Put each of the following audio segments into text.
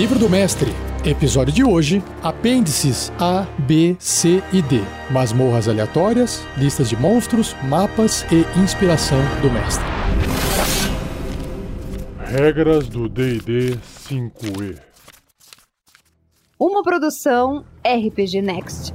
Livro do Mestre. Episódio de hoje: Apêndices A, B, C e D. Masmorras aleatórias, listas de monstros, mapas e inspiração do mestre. Regras do DD 5E. Uma produção RPG Next.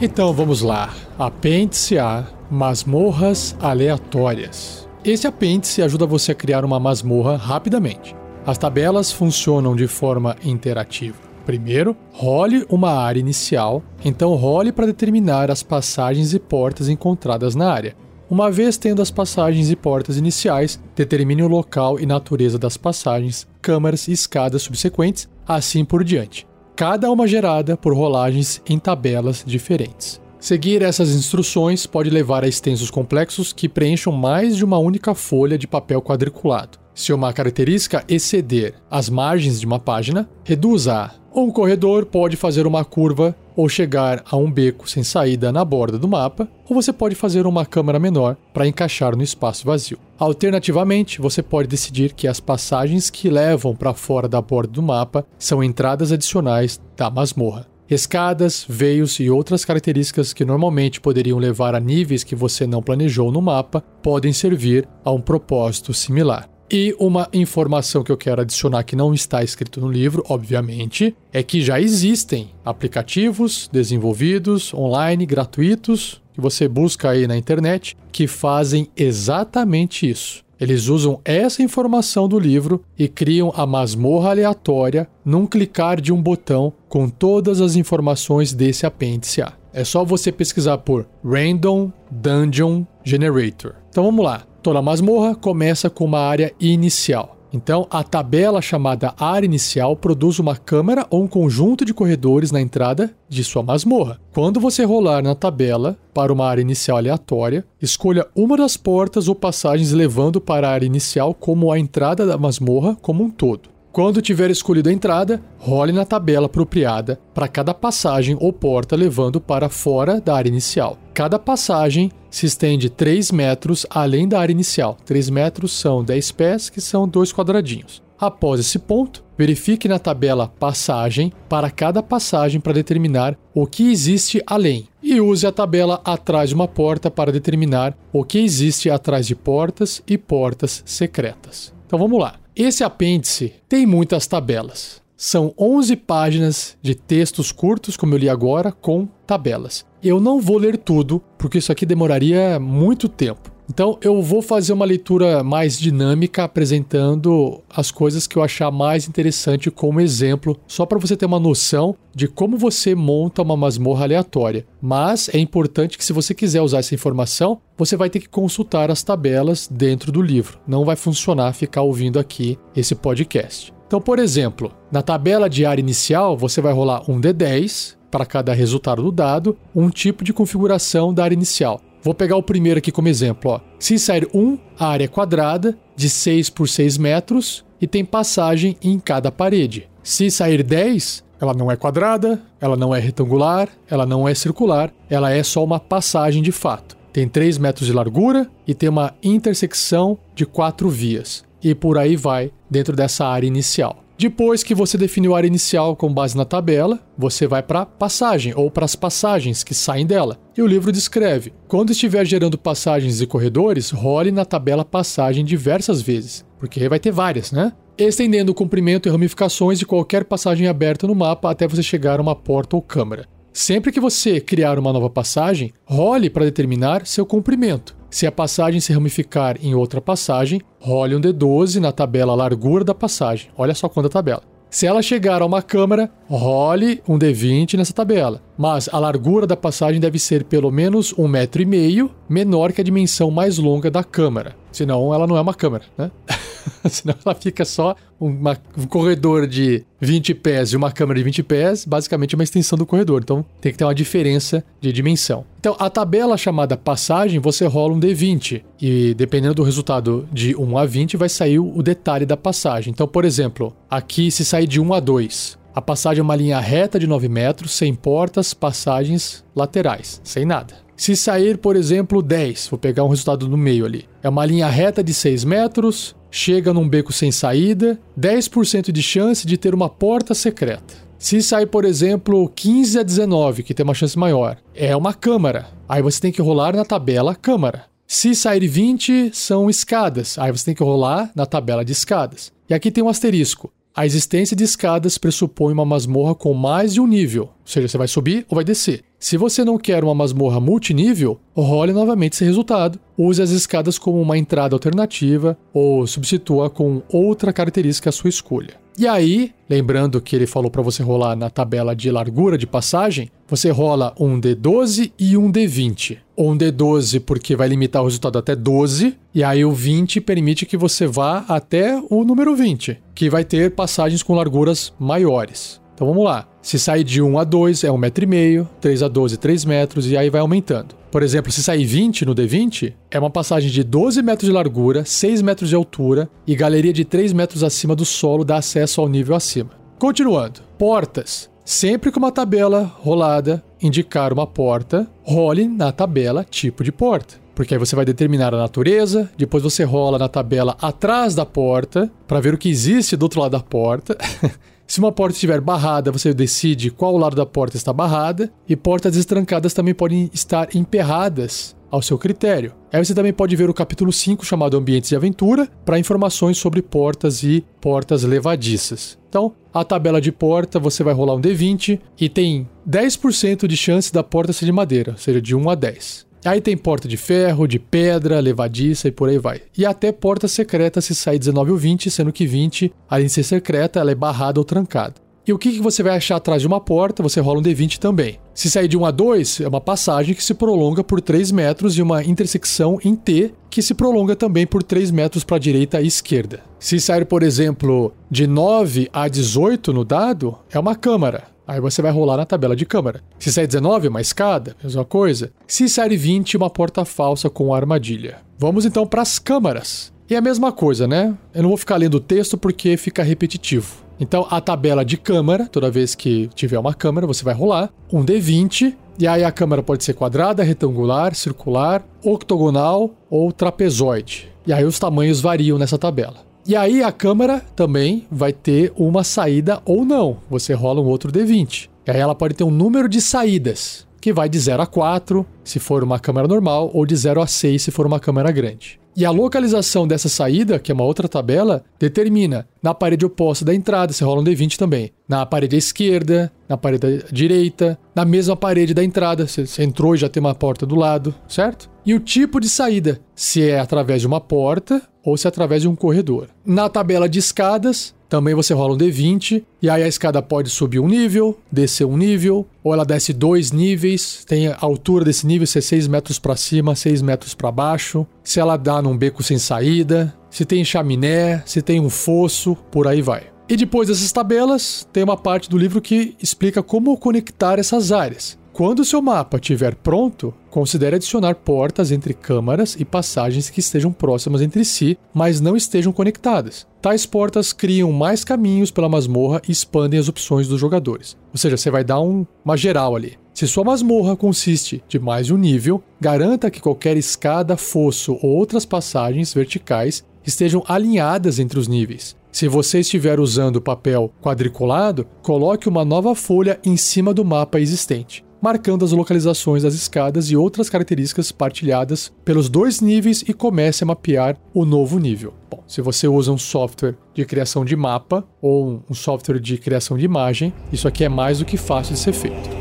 Então vamos lá. Apêndice A Masmorras aleatórias. Esse apêndice ajuda você a criar uma masmorra rapidamente. As tabelas funcionam de forma interativa. Primeiro, role uma área inicial, então role para determinar as passagens e portas encontradas na área. Uma vez tendo as passagens e portas iniciais, determine o local e natureza das passagens, câmaras e escadas subsequentes, assim por diante. Cada uma gerada por rolagens em tabelas diferentes. Seguir essas instruções pode levar a extensos complexos que preencham mais de uma única folha de papel quadriculado. Se uma característica exceder as margens de uma página, reduza-a. Ou um corredor pode fazer uma curva ou chegar a um beco sem saída na borda do mapa, ou você pode fazer uma câmara menor para encaixar no espaço vazio. Alternativamente, você pode decidir que as passagens que levam para fora da borda do mapa são entradas adicionais da masmorra. Escadas, veios e outras características que normalmente poderiam levar a níveis que você não planejou no mapa podem servir a um propósito similar. E uma informação que eu quero adicionar que não está escrito no livro, obviamente, é que já existem aplicativos desenvolvidos online gratuitos que você busca aí na internet que fazem exatamente isso. Eles usam essa informação do livro e criam a masmorra aleatória num clicar de um botão com todas as informações desse apêndice A. É só você pesquisar por Random Dungeon Generator. Então vamos lá. Toda masmorra começa com uma área inicial. Então, a tabela chamada área inicial produz uma câmara ou um conjunto de corredores na entrada de sua masmorra. Quando você rolar na tabela para uma área inicial aleatória, escolha uma das portas ou passagens levando para a área inicial como a entrada da masmorra como um todo. Quando tiver escolhido a entrada, role na tabela apropriada para cada passagem ou porta levando para fora da área inicial. Cada passagem se estende 3 metros além da área inicial. 3 metros são 10 pés, que são dois quadradinhos. Após esse ponto, verifique na tabela passagem para cada passagem para determinar o que existe além e use a tabela atrás de uma porta para determinar o que existe atrás de portas e portas secretas. Então vamos lá. Esse apêndice tem muitas tabelas. São 11 páginas de textos curtos, como eu li agora, com tabelas. Eu não vou ler tudo, porque isso aqui demoraria muito tempo. Então eu vou fazer uma leitura mais dinâmica apresentando as coisas que eu achar mais interessante como exemplo, só para você ter uma noção de como você monta uma masmorra aleatória. Mas é importante que se você quiser usar essa informação, você vai ter que consultar as tabelas dentro do livro. Não vai funcionar ficar ouvindo aqui esse podcast. Então, por exemplo, na tabela de área inicial, você vai rolar um D10 para cada resultado do dado, um tipo de configuração da área inicial. Vou pegar o primeiro aqui como exemplo. Ó. Se sair 1, a área é quadrada, de 6 por 6 metros, e tem passagem em cada parede. Se sair 10, ela não é quadrada, ela não é retangular, ela não é circular, ela é só uma passagem de fato. Tem 3 metros de largura e tem uma intersecção de 4 vias. E por aí vai dentro dessa área inicial. Depois que você definiu a área inicial com base na tabela, você vai para passagem ou para as passagens que saem dela. E o livro descreve: quando estiver gerando passagens e corredores, role na tabela passagem diversas vezes, porque vai ter várias, né? Estendendo o comprimento e ramificações de qualquer passagem aberta no mapa até você chegar a uma porta ou câmara. Sempre que você criar uma nova passagem, role para determinar seu comprimento. Se a passagem se ramificar em outra passagem, role um D12 na tabela largura da passagem. Olha só quanta tabela. Se ela chegar a uma câmara, role um D20 nessa tabela. Mas a largura da passagem deve ser pelo menos um metro e meio menor que a dimensão mais longa da câmara. Senão ela não é uma câmara, né? Senão ela fica só uma, um corredor de 20 pés e uma câmera de 20 pés, basicamente uma extensão do corredor. Então tem que ter uma diferença de dimensão. Então a tabela chamada passagem, você rola um D20 e dependendo do resultado de 1 a 20 vai sair o detalhe da passagem. Então, por exemplo, aqui se sair de 1 a 2, a passagem é uma linha reta de 9 metros, sem portas, passagens laterais, sem nada. Se sair, por exemplo, 10, vou pegar um resultado no meio ali. É uma linha reta de 6 metros, chega num beco sem saída, 10% de chance de ter uma porta secreta. Se sair, por exemplo, 15 a 19, que tem uma chance maior, é uma câmara. Aí você tem que rolar na tabela câmara. Se sair 20, são escadas. Aí você tem que rolar na tabela de escadas. E aqui tem um asterisco. A existência de escadas pressupõe uma masmorra com mais de um nível, ou seja, você vai subir ou vai descer. Se você não quer uma masmorra multinível, role novamente esse resultado, use as escadas como uma entrada alternativa ou substitua com outra característica à sua escolha. E aí, lembrando que ele falou para você rolar na tabela de largura de passagem, você rola um D12 e um D20. Um D12 porque vai limitar o resultado até 12, e aí o 20 permite que você vá até o número 20, que vai ter passagens com larguras maiores. Então vamos lá. Se sair de 1 a 2 é 1,5 metro, 3 a 12, 3 metros, e aí vai aumentando. Por exemplo, se sair 20 no D20, é uma passagem de 12 metros de largura, 6 metros de altura e galeria de 3 metros acima do solo dá acesso ao nível acima. Continuando, portas. Sempre que uma tabela rolada indicar uma porta, role na tabela tipo de porta. Porque aí você vai determinar a natureza, depois você rola na tabela atrás da porta para ver o que existe do outro lado da porta. Se uma porta estiver barrada, você decide qual lado da porta está barrada, e portas estrancadas também podem estar emperradas ao seu critério. Aí você também pode ver o capítulo 5 chamado Ambientes de Aventura para informações sobre portas e portas levadiças. Então, a tabela de porta você vai rolar um D20 e tem 10% de chance da porta ser de madeira, ou seja, de 1 a 10. Aí tem porta de ferro, de pedra, levadiça e por aí vai. E até porta secreta se sair 19 ou 20, sendo que 20, além de ser secreta, ela é barrada ou trancada. E o que, que você vai achar atrás de uma porta? Você rola um D20 também. Se sair de 1 a 2, é uma passagem que se prolonga por 3 metros e uma intersecção em T que se prolonga também por 3 metros para a direita e esquerda. Se sair, por exemplo, de 9 a 18 no dado, é uma câmara. Aí você vai rolar na tabela de câmara. Se sair 19, uma escada, mesma coisa. Se sair 20, uma porta falsa com armadilha. Vamos então para as câmaras. E a mesma coisa, né? Eu não vou ficar lendo o texto porque fica repetitivo. Então, a tabela de câmara, toda vez que tiver uma câmera, você vai rolar um D20, e aí a câmera pode ser quadrada, retangular, circular, octogonal ou trapezoide. E aí os tamanhos variam nessa tabela. E aí a câmera também vai ter uma saída ou não. Você rola um outro D20. E aí ela pode ter um número de saídas, que vai de 0 a 4 se for uma câmera normal, ou de 0 a 6 se for uma câmera grande. E a localização dessa saída, que é uma outra tabela, determina na parede oposta da entrada, você rola um D20 também. Na parede esquerda, na parede direita, na mesma parede da entrada, você entrou e já tem uma porta do lado, certo? E o tipo de saída, se é através de uma porta ou se através de um corredor. Na tabela de escadas, também você rola um D20, e aí a escada pode subir um nível, descer um nível, ou ela desce dois níveis, tem a altura desse nível ser 6 metros para cima, 6 metros para baixo, se ela dá num beco sem saída, se tem chaminé, se tem um fosso, por aí vai. E depois dessas tabelas, tem uma parte do livro que explica como conectar essas áreas. Quando o seu mapa estiver pronto, considere adicionar portas entre câmaras e passagens que estejam próximas entre si, mas não estejam conectadas. Tais portas criam mais caminhos pela masmorra e expandem as opções dos jogadores. Ou seja, você vai dar um, uma geral ali. Se sua masmorra consiste de mais de um nível, garanta que qualquer escada, fosso ou outras passagens verticais estejam alinhadas entre os níveis. Se você estiver usando papel quadriculado, coloque uma nova folha em cima do mapa existente marcando as localizações das escadas e outras características partilhadas pelos dois níveis e comece a mapear o novo nível. Bom, se você usa um software de criação de mapa ou um software de criação de imagem, isso aqui é mais do que fácil de ser feito.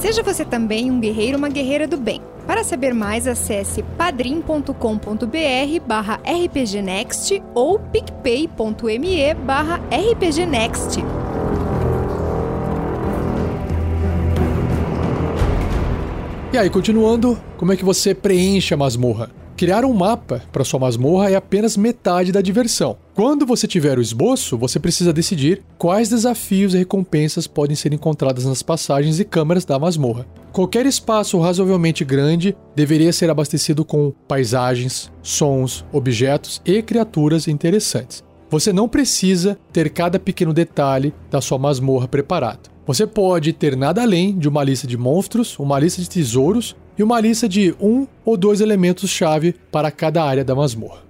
Seja você também um guerreiro ou uma guerreira do bem. Para saber mais, acesse padrim.com.br barra rpgnext ou picpay.me barra rpgnext. E aí, continuando, como é que você preenche a masmorra? Criar um mapa para sua masmorra é apenas metade da diversão. Quando você tiver o esboço, você precisa decidir quais desafios e recompensas podem ser encontradas nas passagens e câmaras da masmorra. Qualquer espaço razoavelmente grande deveria ser abastecido com paisagens, sons, objetos e criaturas interessantes. Você não precisa ter cada pequeno detalhe da sua masmorra preparado. Você pode ter nada além de uma lista de monstros, uma lista de tesouros e uma lista de um ou dois elementos-chave para cada área da masmorra.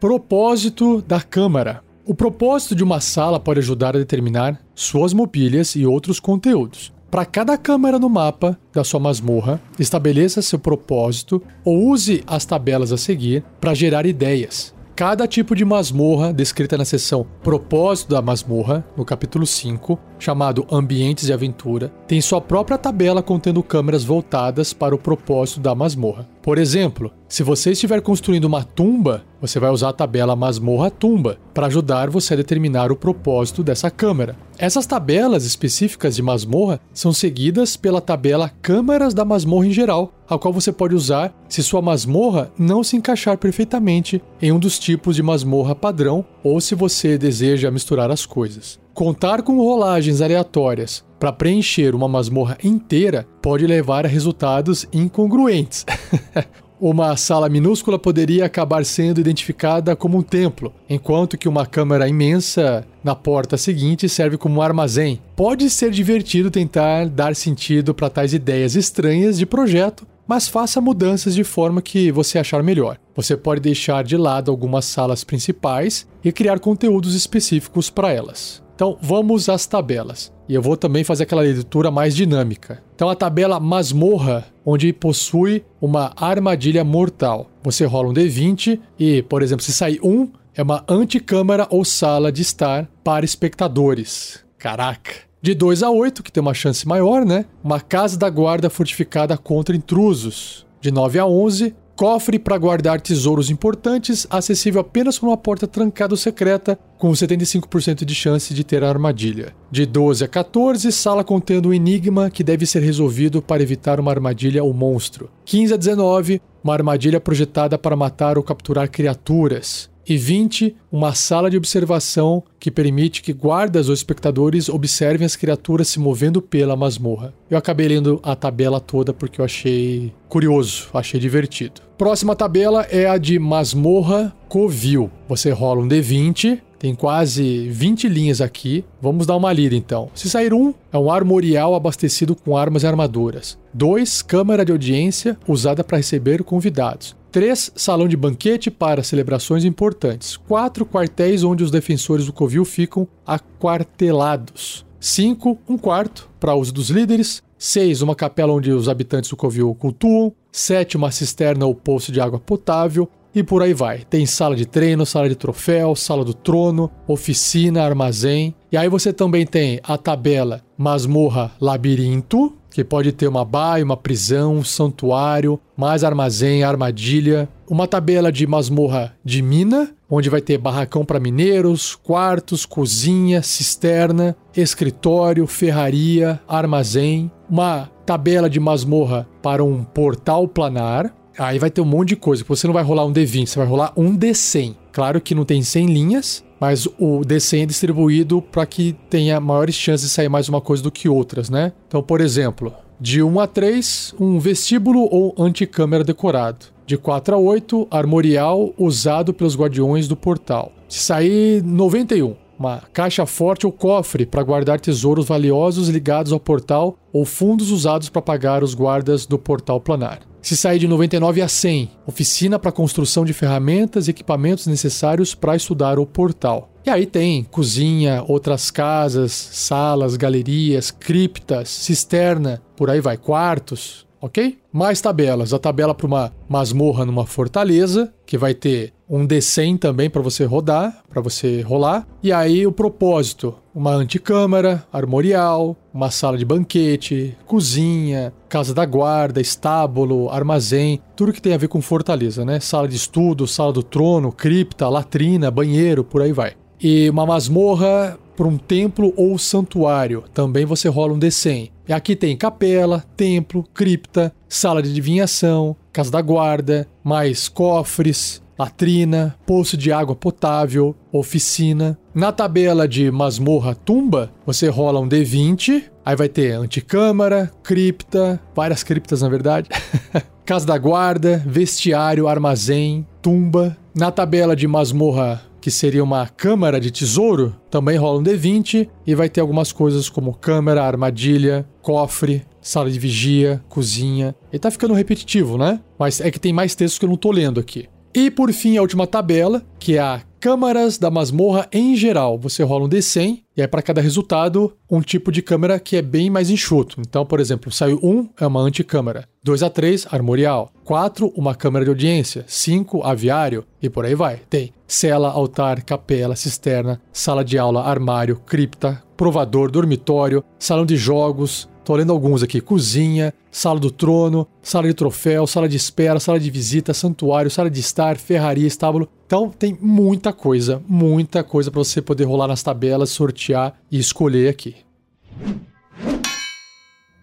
Propósito da câmara. O propósito de uma sala pode ajudar a determinar suas mobílias e outros conteúdos. Para cada câmera no mapa da sua masmorra, estabeleça seu propósito ou use as tabelas a seguir para gerar ideias. Cada tipo de masmorra, descrita na seção Propósito da Masmorra, no capítulo 5, chamado Ambientes de Aventura, tem sua própria tabela contendo câmeras voltadas para o propósito da masmorra. Por exemplo, se você estiver construindo uma tumba, você vai usar a tabela Masmorra Tumba para ajudar você a determinar o propósito dessa câmara. Essas tabelas específicas de masmorra são seguidas pela tabela Câmaras da Masmorra em geral, a qual você pode usar se sua masmorra não se encaixar perfeitamente em um dos tipos de masmorra padrão ou se você deseja misturar as coisas. Contar com rolagens aleatórias para preencher uma masmorra inteira pode levar a resultados incongruentes. Uma sala minúscula poderia acabar sendo identificada como um templo, enquanto que uma câmara imensa na porta seguinte serve como um armazém. Pode ser divertido tentar dar sentido para tais ideias estranhas de projeto, mas faça mudanças de forma que você achar melhor. Você pode deixar de lado algumas salas principais e criar conteúdos específicos para elas. Então vamos às tabelas. E eu vou também fazer aquela leitura mais dinâmica. Então a tabela masmorra, onde possui uma armadilha mortal. Você rola um D20 e, por exemplo, se sair um, é uma anticâmara ou sala de estar para espectadores. Caraca! De 2 a 8, que tem uma chance maior, né? Uma casa da guarda fortificada contra intrusos. De 9 a 11, Cofre para guardar tesouros importantes, acessível apenas por uma porta trancada ou secreta, com 75% de chance de ter a armadilha. De 12 a 14, sala contendo um enigma que deve ser resolvido para evitar uma armadilha ou monstro. 15 a 19, uma armadilha projetada para matar ou capturar criaturas e 20, uma sala de observação que permite que guardas ou espectadores observem as criaturas se movendo pela masmorra. Eu acabei lendo a tabela toda porque eu achei curioso, achei divertido. Próxima tabela é a de Masmorra Covil. Você rola um D20, tem quase 20 linhas aqui. Vamos dar uma lida então. Se sair um, é um armorial abastecido com armas e armaduras. 2. Câmara de audiência usada para receber convidados. 3. Salão de banquete para celebrações importantes. 4. Quartéis onde os defensores do Covil ficam aquartelados. 5. Um quarto para uso dos líderes. 6. Uma capela onde os habitantes do Covil cultuam. 7. Uma cisterna ou poço de água potável. E por aí vai. Tem sala de treino, sala de troféu, sala do trono, oficina, armazém. E aí você também tem a tabela Masmorra Labirinto, que pode ter uma baia, uma prisão, um santuário, mais armazém, armadilha, uma tabela de masmorra de mina, onde vai ter barracão para mineiros, quartos, cozinha, cisterna, escritório, ferraria, armazém, uma tabela de masmorra para um portal planar. Aí vai ter um monte de coisa. Você não vai rolar um D20, você vai rolar um D100. Claro que não tem 100 linhas, mas o D100 é distribuído para que tenha maiores chances de sair mais uma coisa do que outras, né? Então, por exemplo, de 1 a 3, um vestíbulo ou anticâmara decorado. De 4 a 8, armorial usado pelos guardiões do portal. Se sair 91, uma caixa forte ou cofre para guardar tesouros valiosos ligados ao portal ou fundos usados para pagar os guardas do portal planar. Se sair de 99 a 100, oficina para construção de ferramentas e equipamentos necessários para estudar o portal. E aí tem cozinha, outras casas, salas, galerias, criptas, cisterna, por aí vai, quartos, ok? Mais tabelas. A tabela para uma masmorra numa fortaleza, que vai ter um D100 também para você rodar, para você rolar. E aí o propósito, uma anticâmara, armorial, uma sala de banquete, cozinha, casa da guarda, estábulo, armazém, tudo que tem a ver com fortaleza, né? Sala de estudo, sala do trono, cripta, latrina, banheiro, por aí vai. E uma masmorra para um templo ou santuário, também você rola um D100. E aqui tem capela, templo, cripta, sala de adivinhação, casa da guarda, mais cofres, latrina, poço de água potável, oficina. Na tabela de masmorra tumba, você rola um D20, aí vai ter anticâmara, cripta, várias criptas na verdade, casa da guarda, vestiário, armazém, tumba. Na tabela de masmorra, que seria uma câmara de tesouro, também rola um D20 e vai ter algumas coisas como câmara, armadilha, cofre, sala de vigia, cozinha. E tá ficando repetitivo, né? Mas é que tem mais textos que eu não tô lendo aqui. E por fim, a última tabela, que é a câmaras da masmorra em geral. Você rola um D100 e aí para cada resultado um tipo de câmera que é bem mais enxuto. Então, por exemplo, saiu 1 é uma anticâmara, 2 a 3 armorial, 4 uma câmera de audiência, 5 aviário e por aí vai. Tem cela, altar, capela, cisterna, sala de aula, armário, cripta, provador, dormitório, salão de jogos, Tô lendo alguns aqui: cozinha, sala do trono, sala de troféu, sala de espera, sala de visita, santuário, sala de estar, ferraria, estábulo. Então tem muita coisa, muita coisa para você poder rolar nas tabelas, sortear e escolher aqui.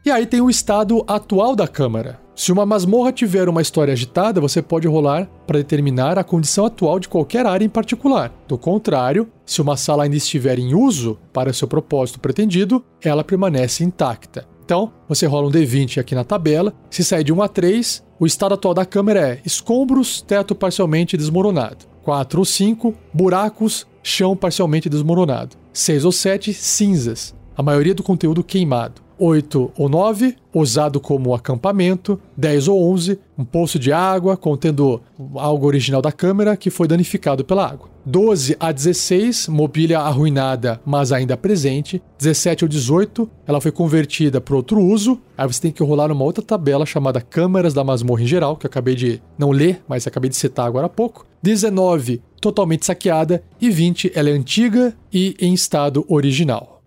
E aí tem o estado atual da câmara. Se uma masmorra tiver uma história agitada, você pode rolar para determinar a condição atual de qualquer área em particular. Do contrário, se uma sala ainda estiver em uso para seu propósito pretendido, ela permanece intacta. Então, você rola um D20 aqui na tabela. Se sair de 1 a 3, o estado atual da câmera é escombros, teto parcialmente desmoronado. 4 ou 5, buracos, chão parcialmente desmoronado. 6 ou 7, cinzas. A maioria do conteúdo queimado. 8 ou 9, usado como acampamento, 10 ou 11, um poço de água contendo algo original da câmera que foi danificado pela água. 12 a 16, mobília arruinada, mas ainda presente. 17 ou 18, ela foi convertida para outro uso. Aí você tem que rolar uma outra tabela chamada Câmaras da Masmorra em geral, que eu acabei de não ler, mas acabei de citar agora há pouco. 19, totalmente saqueada. E 20, ela é antiga e em estado original.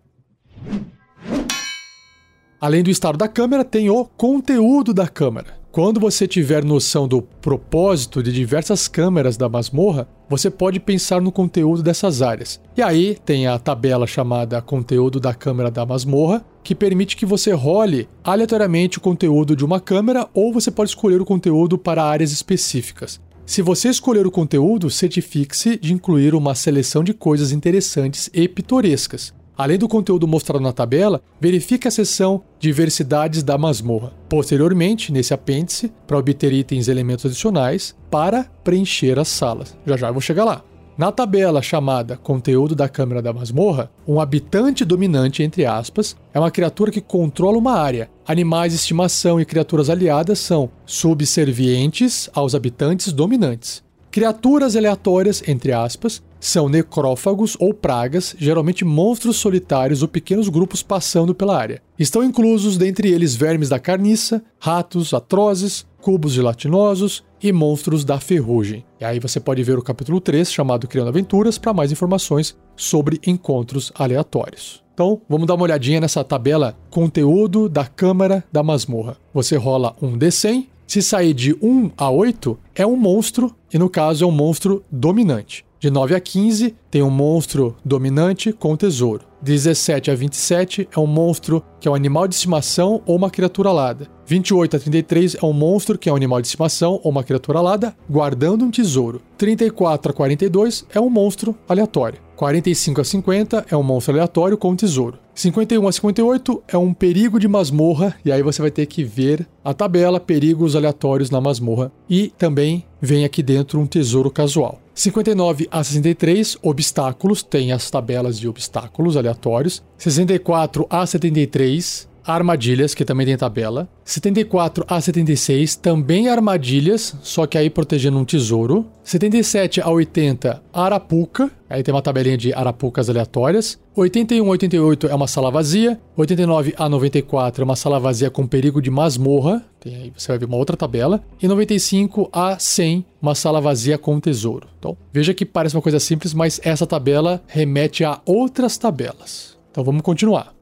Além do estado da câmera, tem o conteúdo da câmera. Quando você tiver noção do propósito de diversas câmeras da masmorra, você pode pensar no conteúdo dessas áreas. E aí tem a tabela chamada Conteúdo da Câmera da Masmorra, que permite que você role aleatoriamente o conteúdo de uma câmera ou você pode escolher o conteúdo para áreas específicas. Se você escolher o conteúdo, certifique-se de incluir uma seleção de coisas interessantes e pitorescas. Além do conteúdo mostrado na tabela, verifique a seção Diversidades da masmorra. Posteriormente, nesse apêndice, para obter itens e elementos adicionais para preencher as salas. Já já eu vou chegar lá. Na tabela chamada Conteúdo da Câmara da Masmorra, um habitante dominante, entre aspas, é uma criatura que controla uma área. Animais de estimação e criaturas aliadas são subservientes aos habitantes dominantes. Criaturas aleatórias, entre aspas, são necrófagos ou pragas, geralmente monstros solitários ou pequenos grupos passando pela área. Estão inclusos dentre eles vermes da carniça, ratos atrozes, cubos gelatinosos e monstros da ferrugem. E aí você pode ver o capítulo 3, chamado Criando Aventuras, para mais informações sobre encontros aleatórios. Então, vamos dar uma olhadinha nessa tabela conteúdo da Câmara da Masmorra. Você rola um D100, se sair de 1 a 8, é um monstro, e no caso é um monstro dominante. De 9 a 15 tem um monstro dominante com tesouro. 17 a 27 é um monstro que é um animal de estimação ou uma criatura alada. 28 a 33 é um monstro que é um animal de estimação ou uma criatura alada guardando um tesouro. 34 a 42 é um monstro aleatório. 45 a 50 é um monstro aleatório com um tesouro. 51 a 58 é um perigo de masmorra, e aí você vai ter que ver a tabela perigos aleatórios na masmorra. E também vem aqui dentro um tesouro casual. 59 a 63, obstáculos, tem as tabelas de obstáculos aleatórios. 64 a 73, armadilhas, que também tem tabela. 74 a 76, também armadilhas, só que aí protegendo um tesouro. 77 a 80, arapuca, aí tem uma tabelinha de arapucas aleatórias. 81 a 88 é uma sala vazia. 89 a 94 é uma sala vazia com perigo de masmorra, tem aí você vai ver uma outra tabela. E 95 a 100, uma sala vazia com tesouro. Então, veja que parece uma coisa simples, mas essa tabela remete a outras tabelas. Então vamos continuar.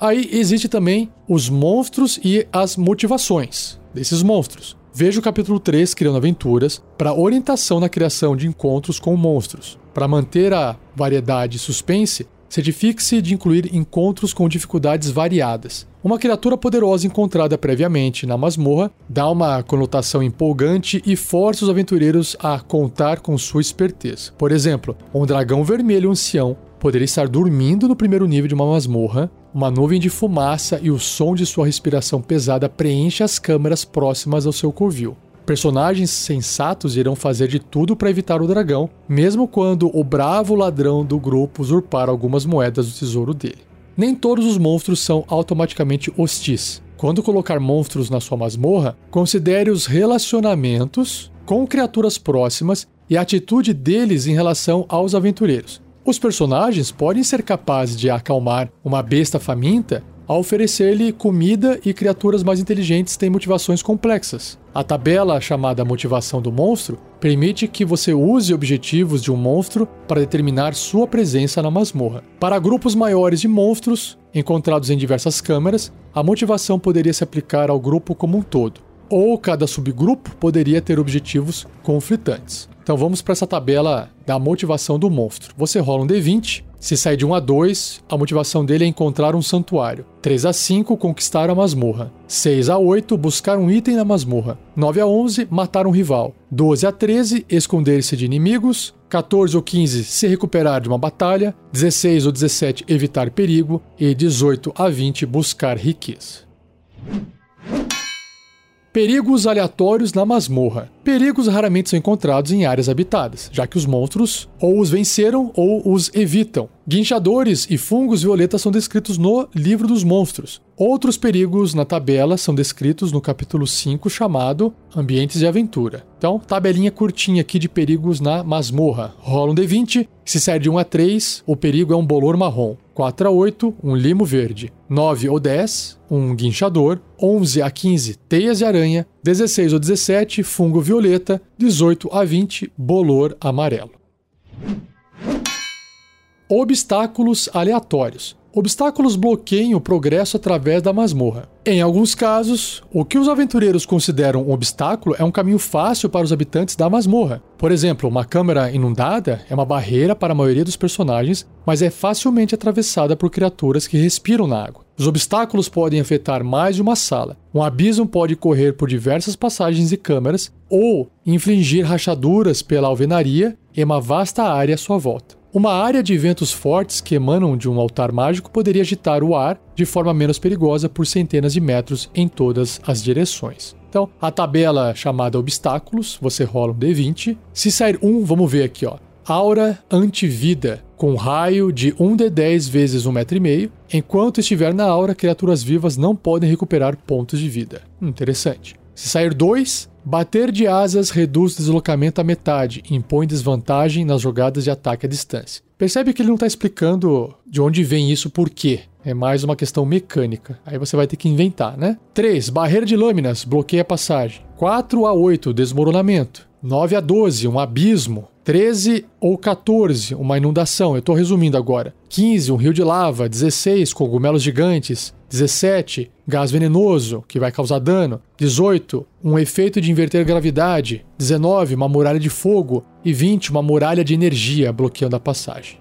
Aí existe também os monstros e as motivações desses monstros. Veja o capítulo 3, Criando Aventuras, para orientação na criação de encontros com monstros. Para manter a variedade e suspense, certifique-se de incluir encontros com dificuldades variadas. Uma criatura poderosa encontrada previamente na masmorra dá uma conotação empolgante e força os aventureiros a contar com sua esperteza. Por exemplo, um dragão vermelho ancião poderia estar dormindo no primeiro nível de uma masmorra, uma nuvem de fumaça e o som de sua respiração pesada preenche as câmaras próximas ao seu covil. Personagens sensatos irão fazer de tudo para evitar o dragão, mesmo quando o bravo ladrão do grupo usurpar algumas moedas do tesouro dele. Nem todos os monstros são automaticamente hostis. Quando colocar monstros na sua masmorra, considere os relacionamentos com criaturas próximas e a atitude deles em relação aos aventureiros. Os personagens podem ser capazes de acalmar uma besta faminta ao oferecer-lhe comida e criaturas mais inteligentes têm motivações complexas. A tabela chamada motivação do monstro permite que você use objetivos de um monstro para determinar sua presença na masmorra. Para grupos maiores de monstros, encontrados em diversas câmeras, a motivação poderia se aplicar ao grupo como um todo, ou cada subgrupo poderia ter objetivos conflitantes. Então vamos para essa tabela da motivação do monstro. Você rola um D20. Se sair de 1 a 2, a motivação dele é encontrar um santuário. 3 a 5, conquistar a masmorra. 6 a 8, buscar um item na masmorra. 9 a 11, matar um rival. 12 a 13, esconder-se de inimigos. 14 ou 15, se recuperar de uma batalha. 16 ou 17, evitar perigo. E 18 a 20, buscar riqueza. Perigos aleatórios na masmorra. Perigos raramente são encontrados em áreas habitadas, já que os monstros ou os venceram ou os evitam. Guinchadores e fungos violetas são descritos no Livro dos Monstros. Outros perigos na tabela são descritos no capítulo 5, chamado Ambientes de Aventura. Então, tabelinha curtinha aqui de perigos na masmorra. Rola um D20, se sair de 1 a 3, o perigo é um bolor marrom. 4 a 8, um limo verde. 9 ou 10, um guinchador. 11 a 15, teias de aranha. 16 ou 17, fungo violeta. 18 a 20, bolor amarelo. Obstáculos aleatórios. Obstáculos bloqueiam o progresso através da masmorra. Em alguns casos, o que os aventureiros consideram um obstáculo é um caminho fácil para os habitantes da masmorra. Por exemplo, uma câmara inundada é uma barreira para a maioria dos personagens, mas é facilmente atravessada por criaturas que respiram na água. Os obstáculos podem afetar mais de uma sala. Um abismo pode correr por diversas passagens e câmaras ou infligir rachaduras pela alvenaria em uma vasta área à sua volta. Uma área de ventos fortes que emanam de um altar mágico poderia agitar o ar de forma menos perigosa por centenas de metros em todas as direções. Então, a tabela chamada obstáculos, você rola um D20. Se sair um, vamos ver aqui, ó. Aura antivida, com raio de 1 de 10 vezes 1,5 metro. E meio. Enquanto estiver na aura, criaturas vivas não podem recuperar pontos de vida. Interessante. Se sair 2, bater de asas reduz deslocamento à metade impõe desvantagem nas jogadas de ataque à distância. Percebe que ele não está explicando de onde vem isso por quê. É mais uma questão mecânica. Aí você vai ter que inventar, né? 3. Barreira de lâminas, bloqueia a passagem. 4 a 8, desmoronamento. 9 a 12, um abismo. 13 ou 14, uma inundação. Eu estou resumindo agora. 15, um rio de lava. 16, cogumelos gigantes. 17, gás venenoso, que vai causar dano. 18, um efeito de inverter gravidade. 19, uma muralha de fogo. E 20, uma muralha de energia bloqueando a passagem.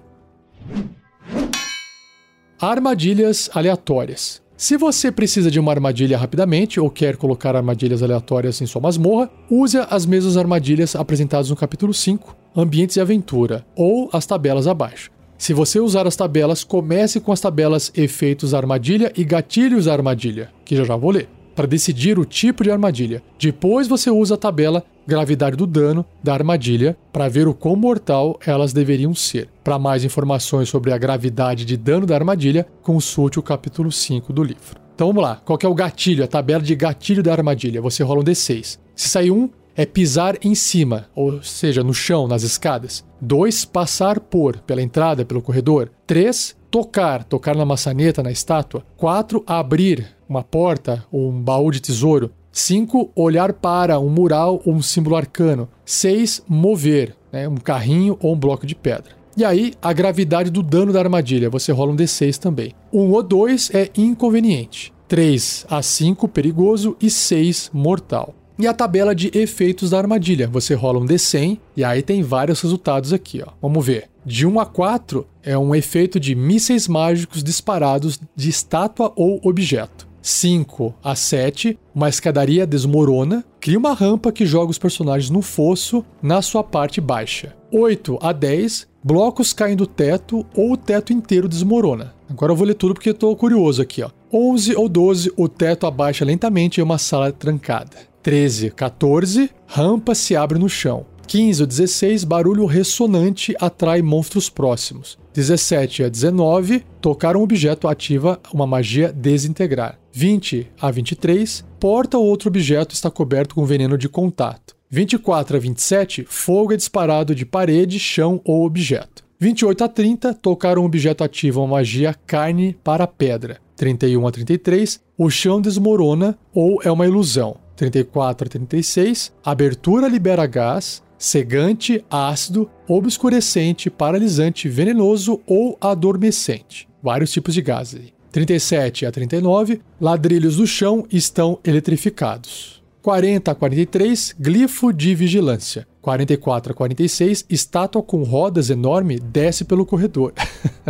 Armadilhas aleatórias. Se você precisa de uma armadilha rapidamente ou quer colocar armadilhas aleatórias em sua masmorra, use as mesmas armadilhas apresentadas no capítulo 5, Ambientes e Aventura, ou as tabelas abaixo. Se você usar as tabelas, comece com as tabelas Efeitos Armadilha e Gatilhos Armadilha, que já já vou ler, para decidir o tipo de armadilha. Depois você usa a tabela Gravidade do Dano da armadilha para ver o quão mortal elas deveriam ser. Para mais informações sobre a gravidade de dano da armadilha, consulte o capítulo 5 do livro. Então vamos lá, qual é o gatilho, a tabela de gatilho da armadilha? Você rola um D6. Se sair um, é pisar em cima, ou seja, no chão, nas escadas. 2. Passar por, pela entrada, pelo corredor. 3. Tocar, tocar na maçaneta, na estátua. 4. Abrir uma porta ou um baú de tesouro. 5. Olhar para um mural ou um símbolo arcano. 6. Mover, né, um carrinho ou um bloco de pedra. E aí, a gravidade do dano da armadilha, você rola um D6 também. 1 um ou 2 é inconveniente. 3 a 5 perigoso e 6 mortal e a tabela de efeitos da armadilha. Você rola um D100 e aí tem vários resultados aqui, ó. Vamos ver. De 1 a 4 é um efeito de mísseis mágicos disparados de estátua ou objeto. 5 a 7, uma escadaria desmorona, cria uma rampa que joga os personagens no fosso na sua parte baixa. 8 a 10, blocos caem do teto ou o teto inteiro desmorona. Agora eu vou ler tudo porque estou curioso aqui. Ó. 11 ou 12, o teto abaixa lentamente em uma sala trancada. 13, 14, rampa se abre no chão. 15 ou 16, barulho ressonante atrai monstros próximos. 17 a 19, tocar um objeto ativa uma magia desintegrar. 20 a 23, porta ou outro objeto está coberto com veneno de contato. 24 a 27, fogo é disparado de parede, chão ou objeto. 28 a 30, tocar um objeto ativa uma magia carne para pedra. 31 a 33, o chão desmorona ou é uma ilusão. 34 a 36, abertura libera gás, cegante, ácido, obscurecente, paralisante, venenoso ou adormecente. Vários tipos de gases. 37 a 39, ladrilhos do chão estão eletrificados. 40 a 43, glifo de vigilância. 44 a 46, estátua com rodas enorme desce pelo corredor.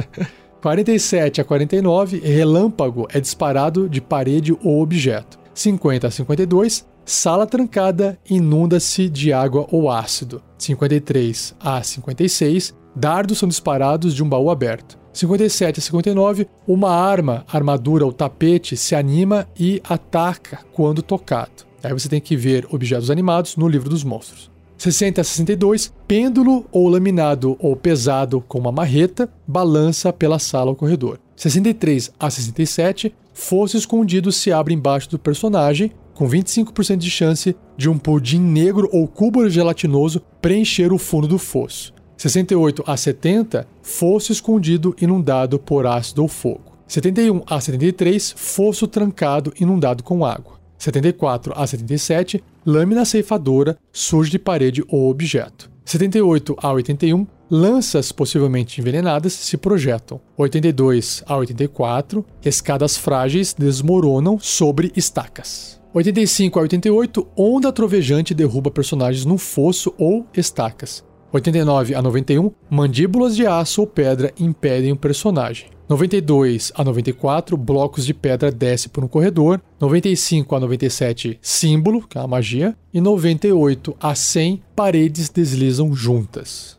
47 a 49, relâmpago é disparado de parede ou objeto. 50 a 52, Sala trancada inunda-se de água ou ácido. 53 a 56, dardos são disparados de um baú aberto. 57 a 59, uma arma, armadura ou tapete se anima e ataca quando tocado. Aí você tem que ver objetos animados no livro dos monstros. 60 a 62, pêndulo ou laminado ou pesado com uma marreta balança pela sala ou corredor. 63 a 67, fosso escondido se abre embaixo do personagem com 25% de chance de um pudim negro ou cubo gelatinoso preencher o fundo do fosso. 68 a 70, fosso escondido inundado por ácido ou fogo. 71 a 73, fosso trancado inundado com água. 74 a 77, lâmina ceifadora surge de parede ou objeto. 78 a 81, lanças possivelmente envenenadas se projetam. 82 a 84, escadas frágeis desmoronam sobre estacas. 85 a 88, onda trovejante derruba personagens num fosso ou estacas. 89 a 91, mandíbulas de aço ou pedra impedem o personagem. 92 a 94, blocos de pedra descem por um corredor. 95 a 97, símbolo, que é uma magia. E 98 a 100, paredes deslizam juntas.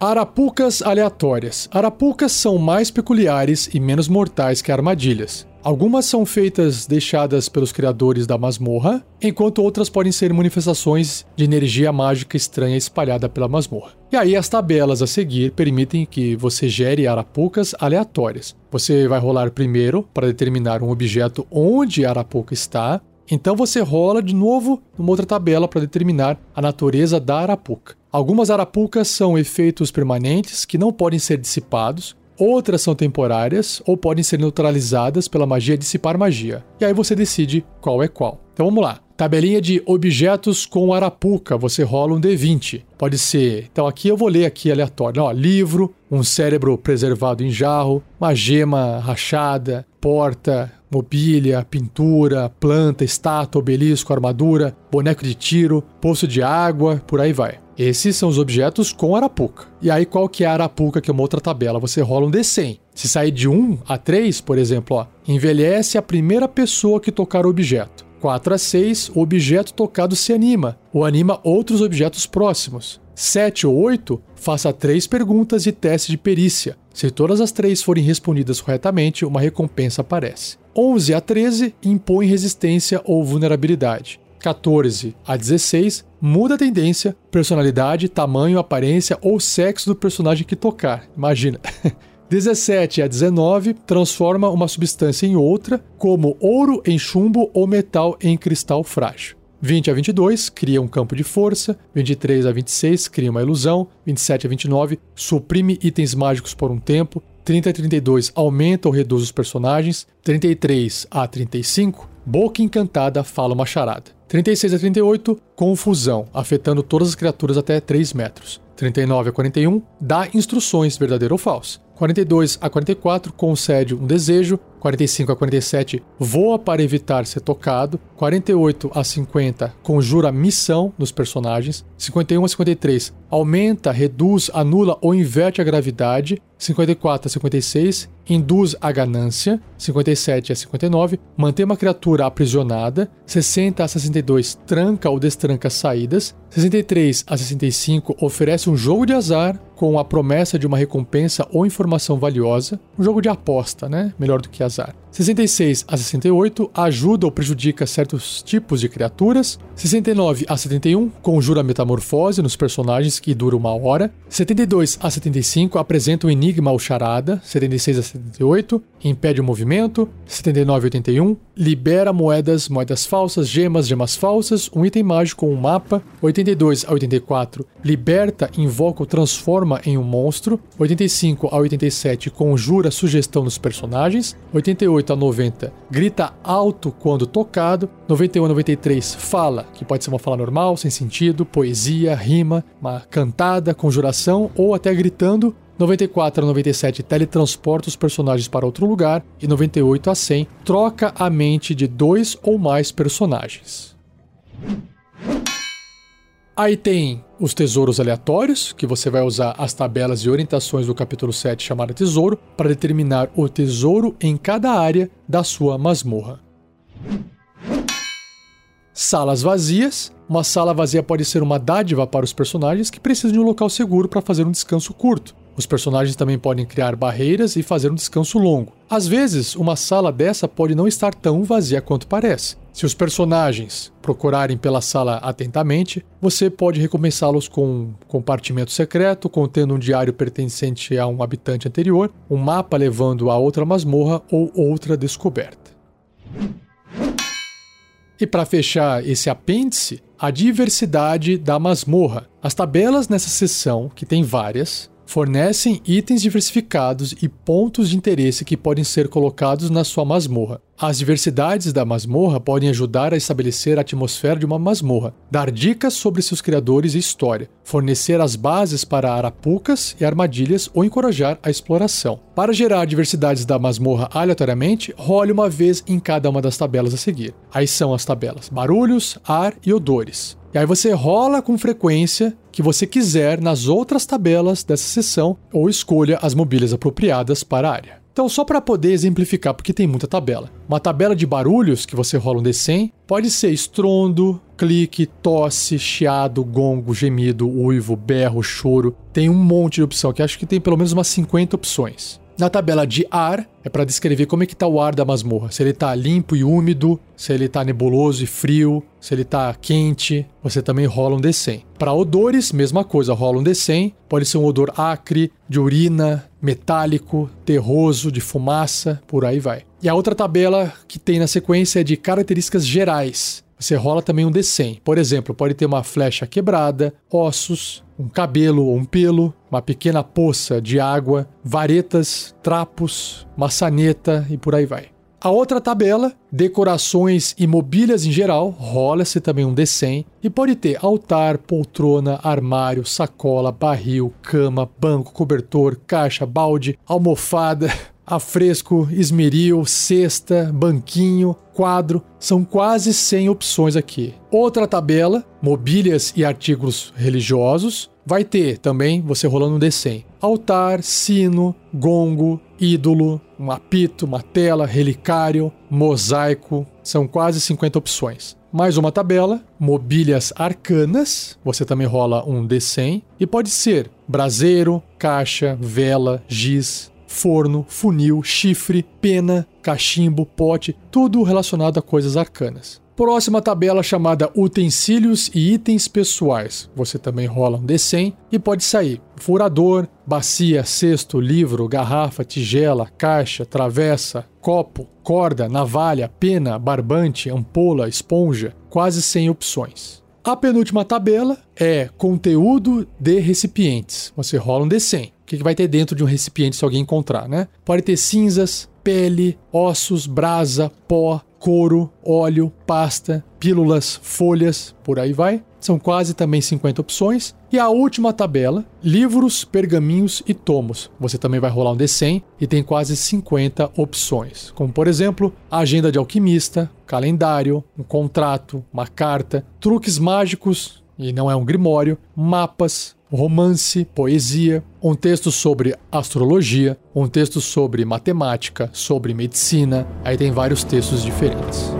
Arapucas aleatórias. Arapucas são mais peculiares e menos mortais que armadilhas. Algumas são feitas deixadas pelos criadores da masmorra, enquanto outras podem ser manifestações de energia mágica estranha espalhada pela masmorra. E aí as tabelas a seguir permitem que você gere arapucas aleatórias. Você vai rolar primeiro para determinar um objeto onde a arapuca está, então você rola de novo numa outra tabela para determinar a natureza da arapuca. Algumas arapucas são efeitos permanentes que não podem ser dissipados, outras são temporárias ou podem ser neutralizadas pela magia dissipar magia. E aí você decide qual é qual. Então vamos lá. Tabelinha de objetos com arapuca, você rola um D20. Pode ser. Então aqui eu vou ler aqui aleatório. Ó, livro, um cérebro preservado em jarro, uma gema rachada, porta, mobília, pintura, planta, estátua, obelisco, armadura, boneco de tiro, poço de água, por aí vai. Esses são os objetos com arapuca. E aí qual que é a arapuca, que é uma outra tabela? Você rola um D100. Se sair de 1 a 3, por exemplo, ó, envelhece a primeira pessoa que tocar o objeto. 4 a 6, o objeto tocado se anima, ou anima outros objetos próximos. 7 ou 8, faça três perguntas de teste de perícia. Se todas as três forem respondidas corretamente, uma recompensa aparece. 11 a 13, impõe resistência ou vulnerabilidade. 14 a 16, muda a tendência, personalidade, tamanho, aparência ou sexo do personagem que tocar. Imagina. 17 a 19 transforma uma substância em outra, como ouro em chumbo ou metal em cristal frágil. 20 a 22 cria um campo de força, 23 a 26 cria uma ilusão, 27 a 29 suprime itens mágicos por um tempo, 30 a 32 aumenta ou reduz os personagens, 33 a 35 boca encantada fala uma charada. 36 a 38 confusão, afetando todas as criaturas até 3 metros. 39 a 41 dá instruções verdadeiro ou falso. 42 a 44 concede um desejo, 45 a 47 voa para evitar ser tocado, 48 a 50 conjura missão nos personagens, 51 a 53 aumenta, reduz, anula ou inverte a gravidade, 54 a 56 induz a ganância, 57 a 59 mantém uma criatura aprisionada, 60 a 62 tranca ou destranca saídas, 63 a 65 oferece um jogo de azar com a promessa de uma recompensa ou informação valiosa, um jogo de aposta, né? Melhor do que azar. side. 66 a 68 ajuda ou prejudica certos tipos de criaturas. 69 a 71 conjura metamorfose nos personagens que dura uma hora. 72 a 75 apresenta o enigma ou charada. 76 a 78 impede o movimento. 79 a 81 libera moedas, moedas falsas, gemas, gemas falsas, um item mágico ou um mapa. 82 a 84 liberta, invoca ou transforma em um monstro. 85 a 87 conjura sugestão nos personagens. 88 a 90 grita alto quando tocado. 91 a 93 fala, que pode ser uma fala normal, sem sentido, poesia, rima, uma cantada, conjuração ou até gritando. 94 a 97 teletransporta os personagens para outro lugar e 98 a 100 troca a mente de dois ou mais personagens. Aí tem os tesouros aleatórios, que você vai usar as tabelas e orientações do capítulo 7 chamada Tesouro para determinar o tesouro em cada área da sua masmorra. Salas vazias. Uma sala vazia pode ser uma dádiva para os personagens que precisam de um local seguro para fazer um descanso curto. Os personagens também podem criar barreiras e fazer um descanso longo. Às vezes, uma sala dessa pode não estar tão vazia quanto parece. Se os personagens procurarem pela sala atentamente, você pode recompensá-los com um compartimento secreto contendo um diário pertencente a um habitante anterior, um mapa levando a outra masmorra ou outra descoberta. E para fechar esse apêndice, a diversidade da masmorra. As tabelas nessa seção, que tem várias, fornecem itens diversificados e pontos de interesse que podem ser colocados na sua masmorra. As diversidades da masmorra podem ajudar a estabelecer a atmosfera de uma masmorra, dar dicas sobre seus criadores e história, fornecer as bases para arapucas e armadilhas ou encorajar a exploração. Para gerar diversidades da masmorra aleatoriamente, role uma vez em cada uma das tabelas a seguir. Aí são as tabelas barulhos, ar e odores. E aí você rola com frequência que você quiser nas outras tabelas dessa seção ou escolha as mobílias apropriadas para a área. Então, só para poder exemplificar, porque tem muita tabela. Uma tabela de barulhos que você rola um D100 pode ser estrondo, clique, tosse, chiado, gongo, gemido, uivo, berro, choro. Tem um monte de opção, que acho que tem pelo menos umas 50 opções. Na tabela de ar, é para descrever como é que tá o ar da masmorra. Se ele tá limpo e úmido, se ele tá nebuloso e frio, se ele tá quente, você também rola um D100. Para odores, mesma coisa, rola um D100. Pode ser um odor acre, de urina, metálico, terroso, de fumaça, por aí vai. E a outra tabela que tem na sequência é de características gerais. Você rola também um D100. Por exemplo, pode ter uma flecha quebrada, ossos, um cabelo ou um pelo, uma pequena poça de água, varetas, trapos, maçaneta e por aí vai. A outra tabela, decorações e mobílias em geral, rola-se também um D100 e pode ter altar, poltrona, armário, sacola, barril, cama, banco, cobertor, caixa, balde, almofada, afresco, esmeril, cesta, banquinho, quadro. São quase 100 opções aqui. Outra tabela, mobílias e artigos religiosos. Vai ter também, você rolando um D100. Altar, sino, gongo, ídolo, um apito, uma tela, relicário, mosaico. São quase 50 opções mais uma tabela, mobílias arcanas, você também rola um D100, e pode ser braseiro, caixa, vela, giz, forno, funil, chifre, pena, cachimbo, pote, tudo relacionado a coisas arcanas. Próxima tabela chamada utensílios e itens pessoais. Você também rola um D100 e pode sair furador, bacia, cesto, livro, garrafa, tigela, caixa, travessa, copo, corda, navalha, pena, barbante, ampola, esponja, quase 100 opções. A penúltima tabela é conteúdo de recipientes. Você rola um D100 o que vai ter dentro de um recipiente se alguém encontrar, né? Pode ter cinzas, pele, ossos, brasa, pó, couro, óleo, pasta, pílulas, folhas, por aí vai. São quase também 50 opções. E a última tabela, livros, pergaminhos e tomos. Você também vai rolar um D100 e tem quase 50 opções. Como por exemplo, a agenda de alquimista, calendário, um contrato, uma carta, truques mágicos, e não é um grimório, mapas, romance, poesia, um texto sobre astrologia, um texto sobre matemática, sobre medicina. Aí tem vários textos diferentes.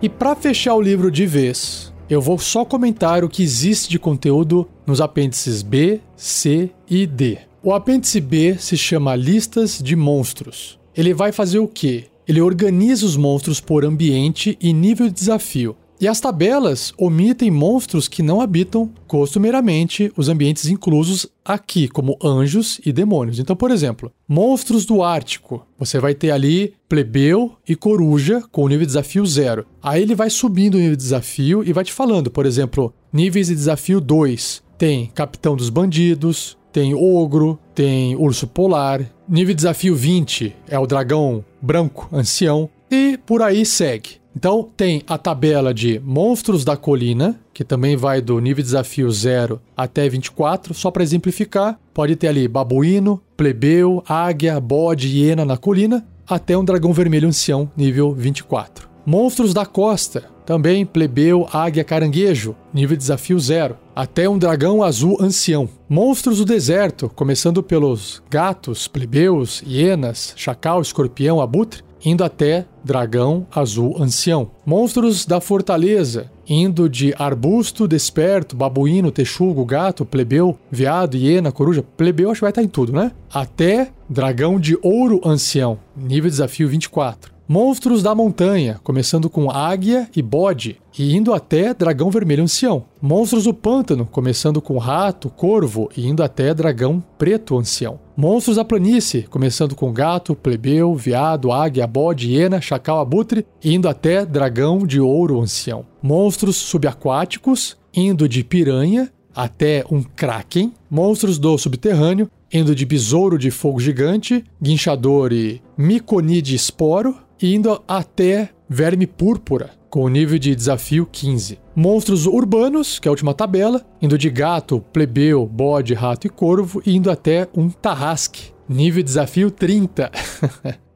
E para fechar o livro de vez, eu vou só comentar o que existe de conteúdo nos apêndices B, C e D. O apêndice B se chama listas de monstros. Ele vai fazer o quê? Ele organiza os monstros por ambiente e nível de desafio. E as tabelas omitem monstros que não habitam costumeiramente os ambientes inclusos aqui, como anjos e demônios. Então, por exemplo, monstros do Ártico. Você vai ter ali plebeu e coruja com o nível de desafio zero. Aí ele vai subindo o nível de desafio e vai te falando, por exemplo, níveis de desafio 2. Tem capitão dos bandidos, tem ogro, tem urso polar. Nível de desafio 20 é o dragão branco ancião. E por aí segue. Então tem a tabela de monstros da colina, que também vai do nível de desafio 0 até 24, só para exemplificar. Pode ter ali babuíno, plebeu, águia, bode, hiena na colina, até um dragão vermelho ancião nível 24. Monstros da costa, também plebeu, águia, caranguejo, nível de desafio 0, até um dragão azul ancião. Monstros do deserto, começando pelos gatos, plebeus, hienas, chacal, escorpião, abutre, indo até dragão azul ancião. Monstros da fortaleza, indo de arbusto, desperto, babuíno, texugo, gato, plebeu, veado, hiena, coruja, plebeu acho que vai estar em tudo, né? Até dragão de ouro ancião, nível desafio 24. Monstros da montanha, começando com águia e bode, e indo até dragão vermelho ancião. Monstros do pântano, começando com rato, corvo e indo até dragão preto ancião. Monstros da planície, começando com gato, plebeu, veado, águia, bode, hiena, chacal, abutre, indo até dragão de ouro ancião. Monstros subaquáticos, indo de piranha até um kraken. Monstros do subterrâneo, indo de besouro de fogo gigante, guinchador e miconide esporo, indo até verme púrpura, com o nível de desafio 15. Monstros urbanos, que é a última tabela, indo de gato, plebeu, bode, rato e corvo, indo até um tarrasque, nível de desafio 30.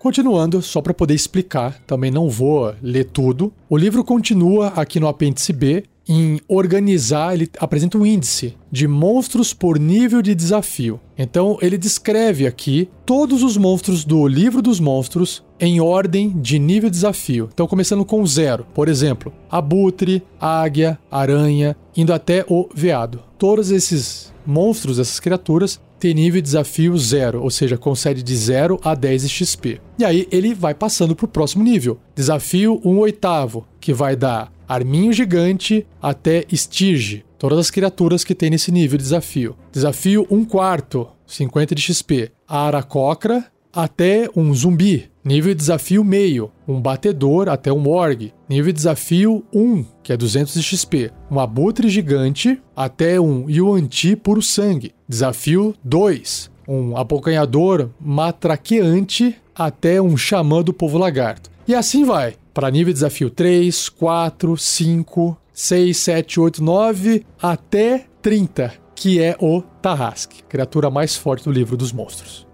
Continuando, só para poder explicar, também não vou ler tudo. O livro continua aqui no apêndice B em organizar, ele apresenta um índice de monstros por nível de desafio. Então ele descreve aqui todos os monstros do livro dos monstros em ordem de nível de desafio. Então começando com zero, por exemplo, abutre, águia, aranha, indo até o veado. Todos esses monstros, essas criaturas, têm nível de desafio zero, ou seja, concede de 0 a 10 XP. E aí ele vai passando para o próximo nível. Desafio 1 um oitavo, que vai dar Arminho Gigante até Stirge. Todas as criaturas que tem nesse nível de desafio. Desafio 1 um quarto, 50 de XP. Aracocra até um zumbi. Nível de desafio meio, um batedor até um morgue. Nível de desafio 1, que é 200 de XP. Um abutre gigante até um Yuan-Ti puro sangue. Desafio 2, um abocanhador matraqueante até um xamã do povo lagarto. E assim vai para nível de desafio 3, 4, 5, 6, 7, 8, 9 até 30, que é o Tarrasque, criatura mais forte do livro dos monstros.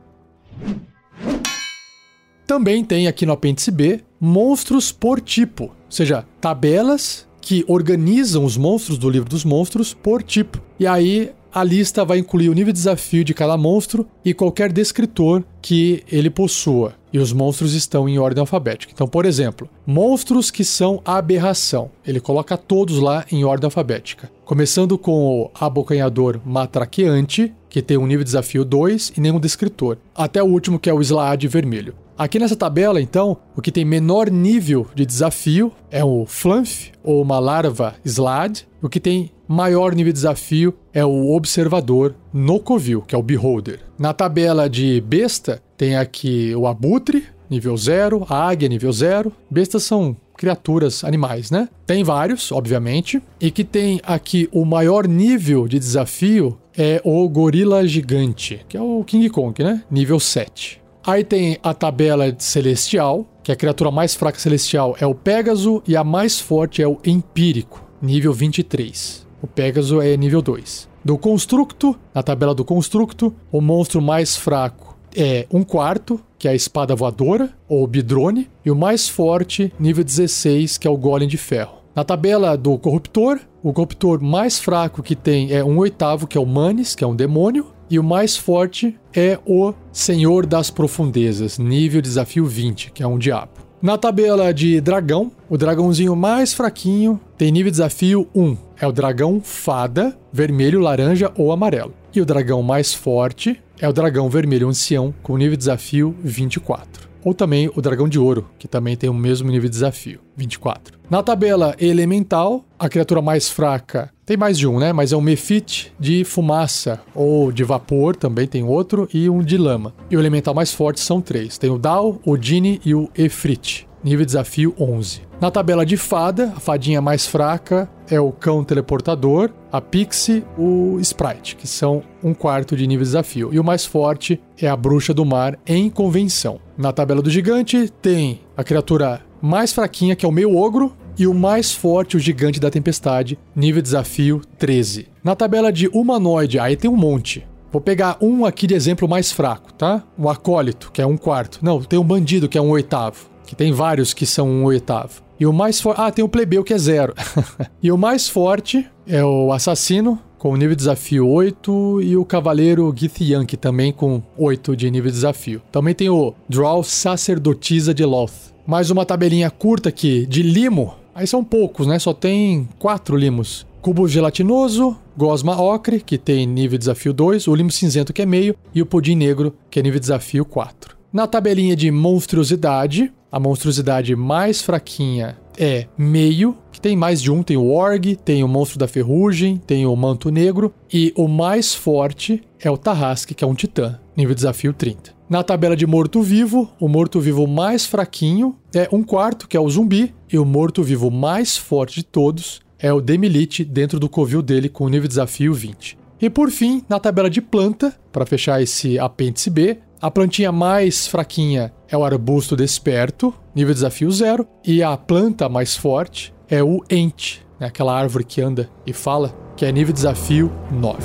Também tem aqui no apêndice B monstros por tipo, ou seja, tabelas que organizam os monstros do livro dos monstros por tipo. E aí a lista vai incluir o nível de desafio de cada monstro e qualquer descritor que ele possua. E os monstros estão em ordem alfabética. Então, por exemplo, monstros que são aberração. Ele coloca todos lá em ordem alfabética. Começando com o abocanhador matraqueante, que tem um nível de desafio 2 e nenhum descritor. Até o último, que é o Slaad vermelho. Aqui nessa tabela, então, o que tem menor nível de desafio é o Flanf, ou uma larva Slad. O que tem maior nível de desafio é o Observador Nocovil, que é o Beholder. Na tabela de besta, tem aqui o Abutre, nível 0, a Águia, nível 0. Bestas são criaturas, animais, né? Tem vários, obviamente, e que tem aqui o maior nível de desafio é o Gorila Gigante, que é o King Kong, né? Nível 7. Aí tem a tabela celestial, que a criatura mais fraca celestial é o Pégaso e a mais forte é o Empírico, nível 23. O Pégaso é nível 2. Do Constructo, na tabela do Constructo, o monstro mais fraco é um quarto, que é a espada voadora, ou Bidrone, e o mais forte, nível 16, que é o Golem de Ferro. Na tabela do Corruptor, o Corruptor mais fraco que tem é um oitavo, que é o Manes, que é um demônio, e o mais forte é o Senhor das Profundezas, nível desafio 20, que é um diabo. Na tabela de dragão, o dragãozinho mais fraquinho tem nível desafio 1, é o dragão fada, vermelho, laranja ou amarelo. E o dragão mais forte é o dragão vermelho ancião, com nível de desafio 24. Ou também o dragão de ouro, que também tem o mesmo nível de desafio, 24. Na tabela elemental, a criatura mais fraca tem mais de um, né? Mas é um Mephit de fumaça ou de vapor, também tem outro, e um de lama. E o elemental mais forte são três: tem o Dao, o Dini e o Efrit. Nível de desafio 11. Na tabela de fada, a fadinha mais fraca é o cão teleportador, a Pixie, o Sprite, que são um quarto de nível de desafio. E o mais forte é a bruxa do mar em convenção. Na tabela do gigante tem a criatura mais fraquinha, que é o meio ogro, e o mais forte, o gigante da tempestade, nível de desafio 13. Na tabela de humanoide, aí tem um monte. Vou pegar um aqui de exemplo mais fraco, tá? O acólito, que é um quarto. Não, tem um bandido, que é um oitavo que tem vários que são um oitavo. E o mais forte. Ah, tem o plebeu que é zero. e o mais forte é o assassino, com nível de desafio 8, e o cavaleiro Githyank também com 8 de nível de desafio. Também tem o Draw Sacerdotisa de Loth. Mais uma tabelinha curta aqui de limo. Aí são poucos, né? Só tem 4 limos. Cubo gelatinoso, gosma ocre, que tem nível de desafio 2, o limo cinzento, que é meio, e o pudim negro, que é nível de desafio 4. Na tabelinha de monstruosidade, a monstruosidade mais fraquinha é meio, que tem mais de um, tem o Org, tem o Monstro da Ferrugem, tem o Manto Negro, e o mais forte é o Tarrasque, que é um titã, nível desafio 30. Na tabela de morto-vivo, o morto-vivo mais fraquinho é um quarto, que é o zumbi, e o morto-vivo mais forte de todos é o Demilite, dentro do covil dele, com nível desafio 20. E por fim, na tabela de planta, para fechar esse apêndice B, a plantinha mais fraquinha é o arbusto desperto, nível desafio zero, e a planta mais forte é o ente, né, aquela árvore que anda e fala, que é nível desafio 9.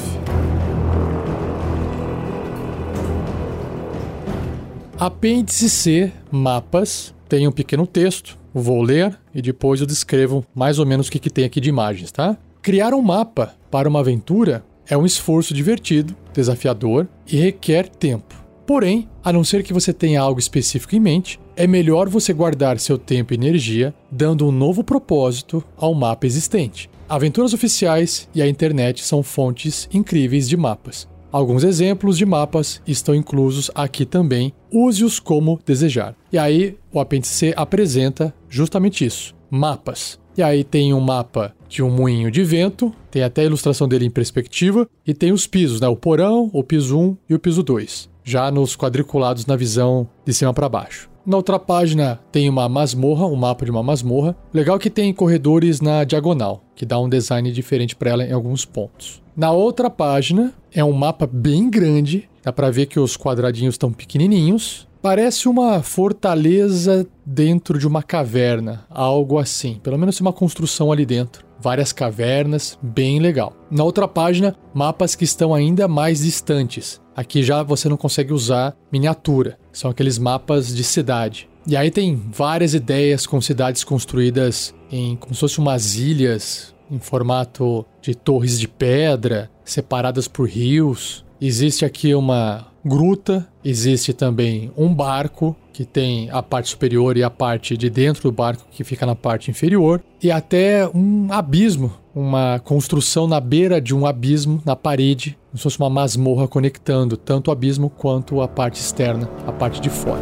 Apêndice C, mapas, tem um pequeno texto, vou ler e depois eu descrevo mais ou menos o que, que tem aqui de imagens, tá? Criar um mapa para uma aventura é um esforço divertido, desafiador e requer tempo. Porém, a não ser que você tenha algo específico em mente, é melhor você guardar seu tempo e energia dando um novo propósito ao mapa existente. Aventuras oficiais e a internet são fontes incríveis de mapas. Alguns exemplos de mapas estão inclusos aqui também. Use-os como desejar. E aí, o apêndice C apresenta justamente isso: mapas. E aí tem um mapa de um moinho de vento, tem até a ilustração dele em perspectiva, e tem os pisos, né? O porão, o piso 1 e o piso 2 já nos quadriculados na visão de cima para baixo. Na outra página tem uma masmorra, um mapa de uma masmorra. Legal que tem corredores na diagonal, que dá um design diferente para ela em alguns pontos. Na outra página é um mapa bem grande, dá para ver que os quadradinhos estão pequenininhos. Parece uma fortaleza dentro de uma caverna, algo assim. Pelo menos uma construção ali dentro várias cavernas, bem legal. Na outra página, mapas que estão ainda mais distantes. Aqui já você não consegue usar miniatura, são aqueles mapas de cidade. E aí tem várias ideias com cidades construídas em como se fossem umas ilhas em formato de torres de pedra, separadas por rios. Existe aqui uma gruta, existe também um barco que tem a parte superior e a parte de dentro do barco que fica na parte inferior, e até um abismo, uma construção na beira de um abismo na parede, como se fosse uma masmorra conectando tanto o abismo quanto a parte externa, a parte de fora.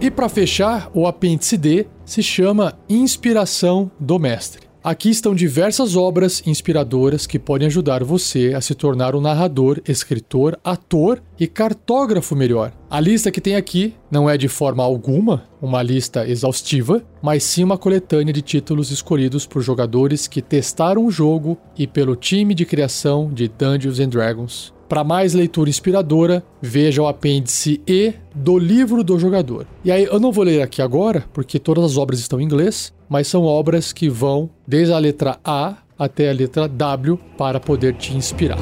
E para fechar, o apêndice D se chama Inspiração do Mestre. Aqui estão diversas obras inspiradoras que podem ajudar você a se tornar um narrador, escritor, ator e cartógrafo melhor. A lista que tem aqui não é de forma alguma uma lista exaustiva, mas sim uma coletânea de títulos escolhidos por jogadores que testaram o jogo e pelo time de criação de Dungeons and Dragons para mais leitura inspiradora, veja o apêndice E do livro do jogador. E aí eu não vou ler aqui agora, porque todas as obras estão em inglês, mas são obras que vão desde a letra A até a letra W para poder te inspirar.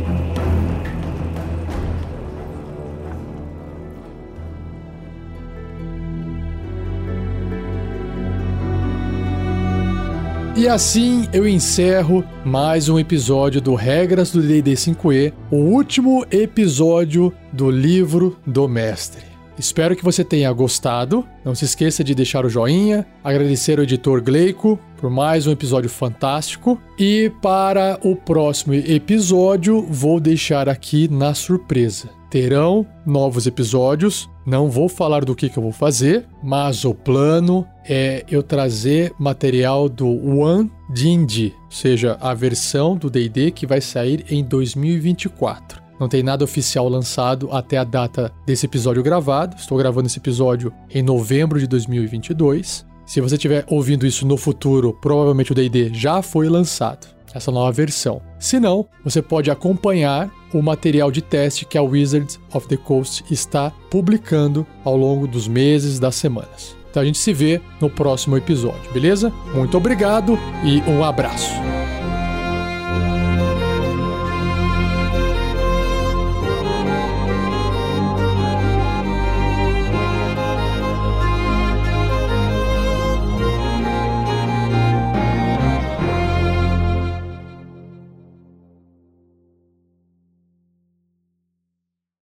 E assim eu encerro mais um episódio do Regras do D&D 5e, o último episódio do livro do mestre. Espero que você tenha gostado. Não se esqueça de deixar o joinha, agradecer ao editor Gleico por mais um episódio fantástico. E para o próximo episódio, vou deixar aqui na surpresa. Terão novos episódios. Não vou falar do que, que eu vou fazer, mas o plano é eu trazer material do One D&D, ou seja, a versão do D&D que vai sair em 2024. Não tem nada oficial lançado até a data desse episódio gravado. Estou gravando esse episódio em novembro de 2022. Se você estiver ouvindo isso no futuro, provavelmente o D&D já foi lançado, essa nova versão. Se não, você pode acompanhar o material de teste que a Wizards of the Coast está publicando ao longo dos meses, das semanas. Então a gente se vê no próximo episódio, beleza? Muito obrigado e um abraço.